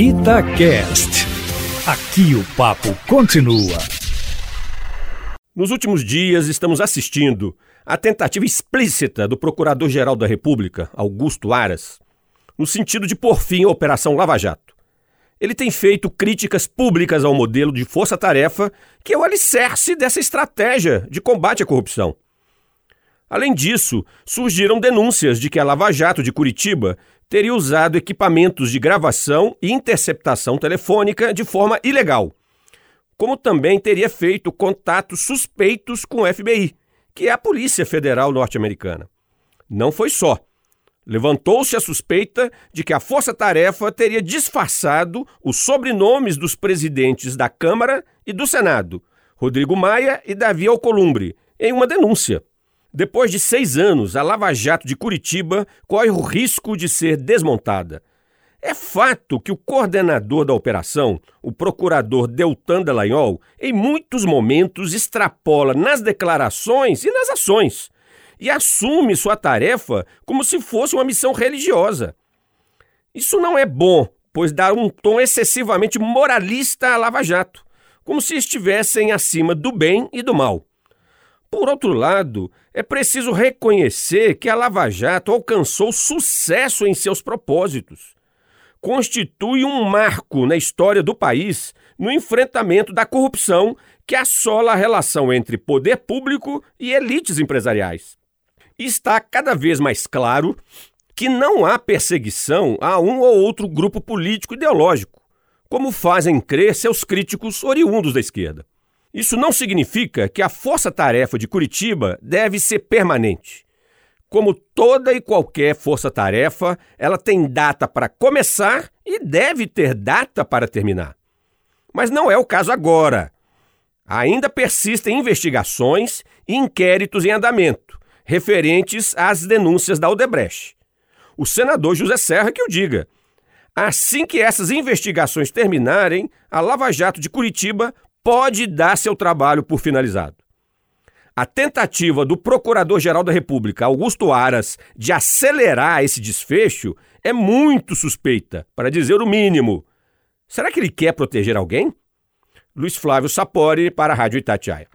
Itacast. Aqui o papo continua. Nos últimos dias, estamos assistindo à tentativa explícita do Procurador-Geral da República, Augusto Aras, no sentido de pôr fim à Operação Lava Jato. Ele tem feito críticas públicas ao modelo de força-tarefa, que é o alicerce dessa estratégia de combate à corrupção. Além disso, surgiram denúncias de que a Lava Jato de Curitiba teria usado equipamentos de gravação e interceptação telefônica de forma ilegal, como também teria feito contatos suspeitos com o FBI, que é a Polícia Federal Norte-Americana. Não foi só. Levantou-se a suspeita de que a Força Tarefa teria disfarçado os sobrenomes dos presidentes da Câmara e do Senado, Rodrigo Maia e Davi Alcolumbre, em uma denúncia. Depois de seis anos, a Lava Jato de Curitiba corre o risco de ser desmontada. É fato que o coordenador da operação, o procurador Deltan Dallagnol, em muitos momentos extrapola nas declarações e nas ações e assume sua tarefa como se fosse uma missão religiosa. Isso não é bom, pois dá um tom excessivamente moralista à Lava Jato, como se estivessem acima do bem e do mal. Por outro lado, é preciso reconhecer que a Lava Jato alcançou sucesso em seus propósitos. Constitui um marco na história do país no enfrentamento da corrupção que assola a relação entre poder público e elites empresariais. Está cada vez mais claro que não há perseguição a um ou outro grupo político ideológico, como fazem crer seus críticos oriundos da esquerda. Isso não significa que a força-tarefa de Curitiba deve ser permanente. Como toda e qualquer força-tarefa, ela tem data para começar e deve ter data para terminar. Mas não é o caso agora. Ainda persistem investigações e inquéritos em andamento, referentes às denúncias da Odebrecht. O senador José Serra que o diga. Assim que essas investigações terminarem, a Lava Jato de Curitiba pode dar seu trabalho por finalizado. A tentativa do Procurador-Geral da República, Augusto Aras, de acelerar esse desfecho é muito suspeita, para dizer o mínimo. Será que ele quer proteger alguém? Luiz Flávio Sapori para a Rádio Itatiaia.